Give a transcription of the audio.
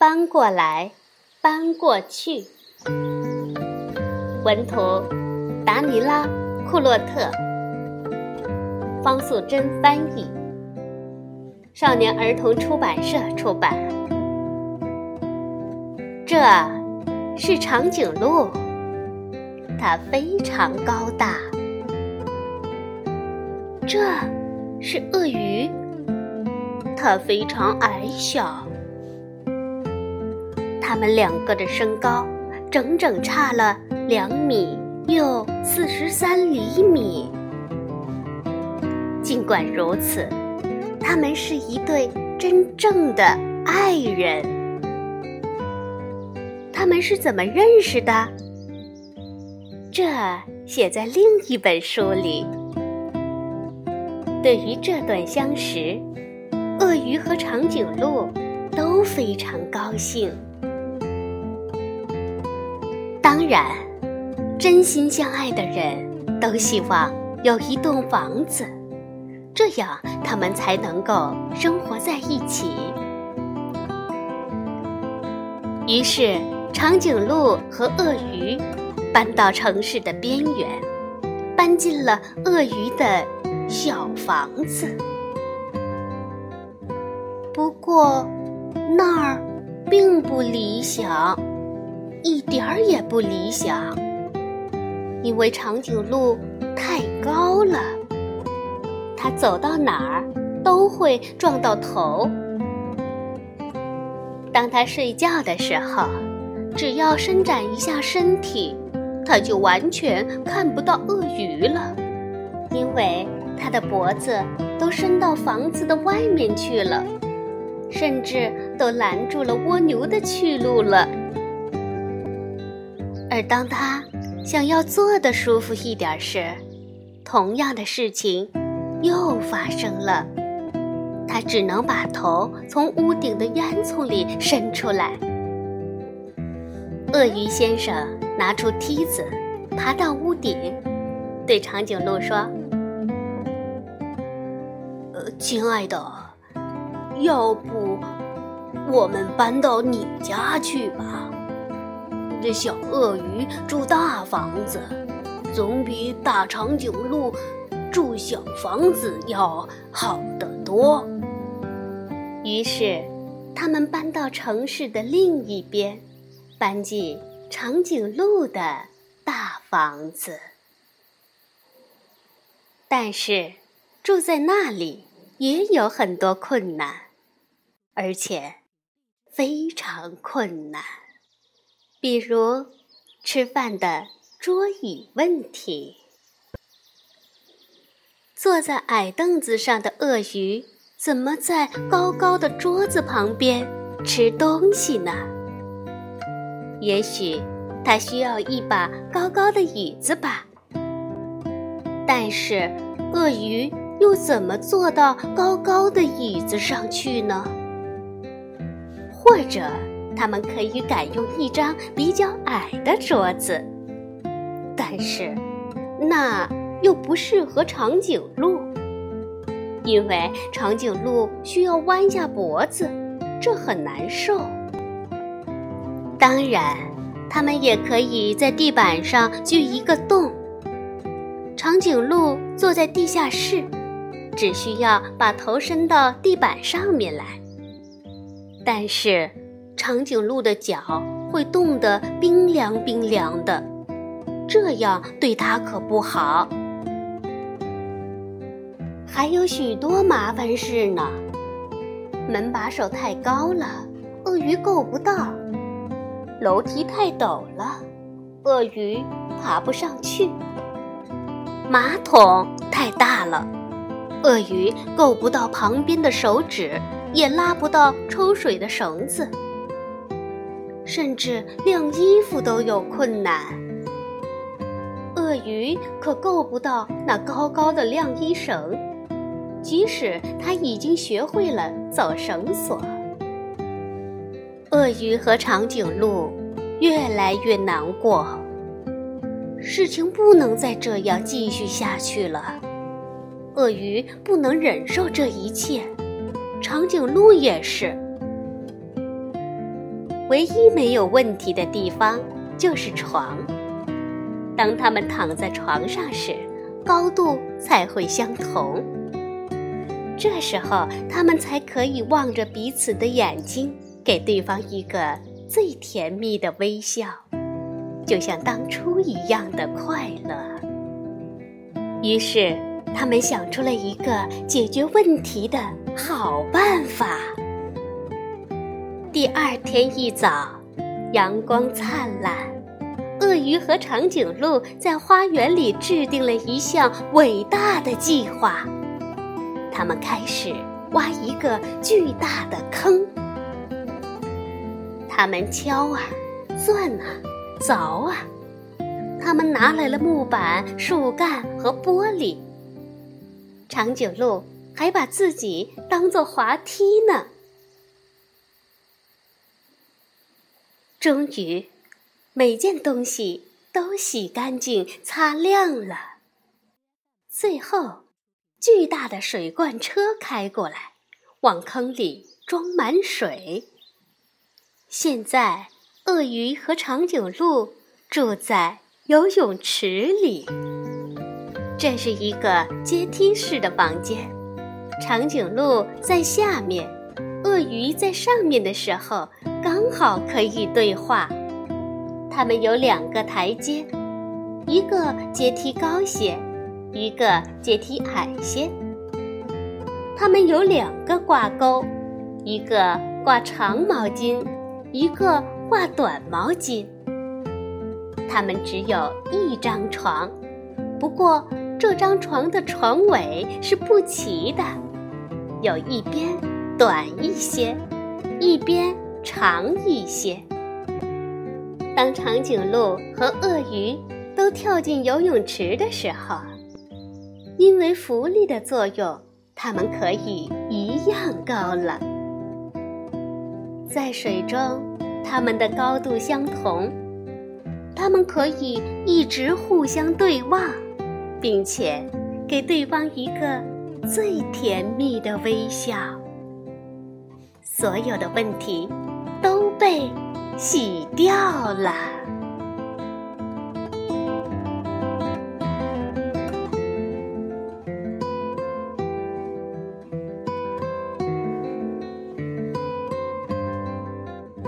搬过来，搬过去。文图：达尼拉·库洛特，方素珍翻译，少年儿童出版社出版。这是长颈鹿，它非常高大。这是鳄鱼，它非常矮小。他们两个的身高整整差了两米又四十三厘米。尽管如此，他们是一对真正的爱人。他们是怎么认识的？这写在另一本书里。对于这段相识，鳄鱼和长颈鹿都非常高兴。当然，真心相爱的人都希望有一栋房子，这样他们才能够生活在一起。于是，长颈鹿和鳄鱼搬到城市的边缘，搬进了鳄鱼的小房子。不过，那儿并不理想。一点儿也不理想，因为长颈鹿太高了，它走到哪儿都会撞到头。当它睡觉的时候，只要伸展一下身体，它就完全看不到鳄鱼了，因为它的脖子都伸到房子的外面去了，甚至都拦住了蜗牛的去路了。而当他想要坐的舒服一点时，同样的事情又发生了。他只能把头从屋顶的烟囱里伸出来。鳄鱼先生拿出梯子，爬到屋顶，对长颈鹿说：“呃，亲爱的，要不我们搬到你家去吧？”这小鳄鱼住大房子，总比大长颈鹿住小房子要好得多。于是，他们搬到城市的另一边，搬进长颈鹿的大房子。但是，住在那里也有很多困难，而且非常困难。比如，吃饭的桌椅问题。坐在矮凳子上的鳄鱼，怎么在高高的桌子旁边吃东西呢？也许它需要一把高高的椅子吧。但是，鳄鱼又怎么坐到高高的椅子上去呢？或者？他们可以改用一张比较矮的桌子，但是那又不适合长颈鹿，因为长颈鹿需要弯下脖子，这很难受。当然，他们也可以在地板上锯一个洞。长颈鹿坐在地下室，只需要把头伸到地板上面来，但是。长颈鹿的脚会冻得冰凉冰凉的，这样对它可不好。还有许多麻烦事呢。门把手太高了，鳄鱼够不到；楼梯太陡了，鳄鱼爬不上去；马桶太大了，鳄鱼够不到旁边的手指，也拉不到抽水的绳子。甚至晾衣服都有困难。鳄鱼可够不到那高高的晾衣绳，即使它已经学会了走绳索。鳄鱼和长颈鹿越来越难过，事情不能再这样继续下去了。鳄鱼不能忍受这一切，长颈鹿也是。唯一没有问题的地方就是床。当他们躺在床上时，高度才会相同。这时候，他们才可以望着彼此的眼睛，给对方一个最甜蜜的微笑，就像当初一样的快乐。于是，他们想出了一个解决问题的好办法。第二天一早，阳光灿烂，鳄鱼和长颈鹿在花园里制定了一项伟大的计划。他们开始挖一个巨大的坑。他们敲啊，钻啊，凿啊。他们拿来了木板、树干和玻璃。长颈鹿还把自己当做滑梯呢。终于，每件东西都洗干净、擦亮了。最后，巨大的水罐车开过来，往坑里装满水。现在，鳄鱼和长颈鹿住在。游泳池里，这是一个阶梯式的房间。长颈鹿在下面，鳄鱼在上面的时候，刚好可以对话。它们有两个台阶，一个阶梯高些，一个阶梯矮些。它们有两个挂钩，一个挂长毛巾，一个挂短毛巾。他们只有一张床，不过这张床的床尾是不齐的，有一边短一些，一边长一些。当长颈鹿和鳄鱼都跳进游泳池的时候，因为浮力的作用，它们可以一样高了。在水中，它们的高度相同。它们可以一直互相对望，并且给对方一个最甜蜜的微笑。所有的问题都被洗掉了。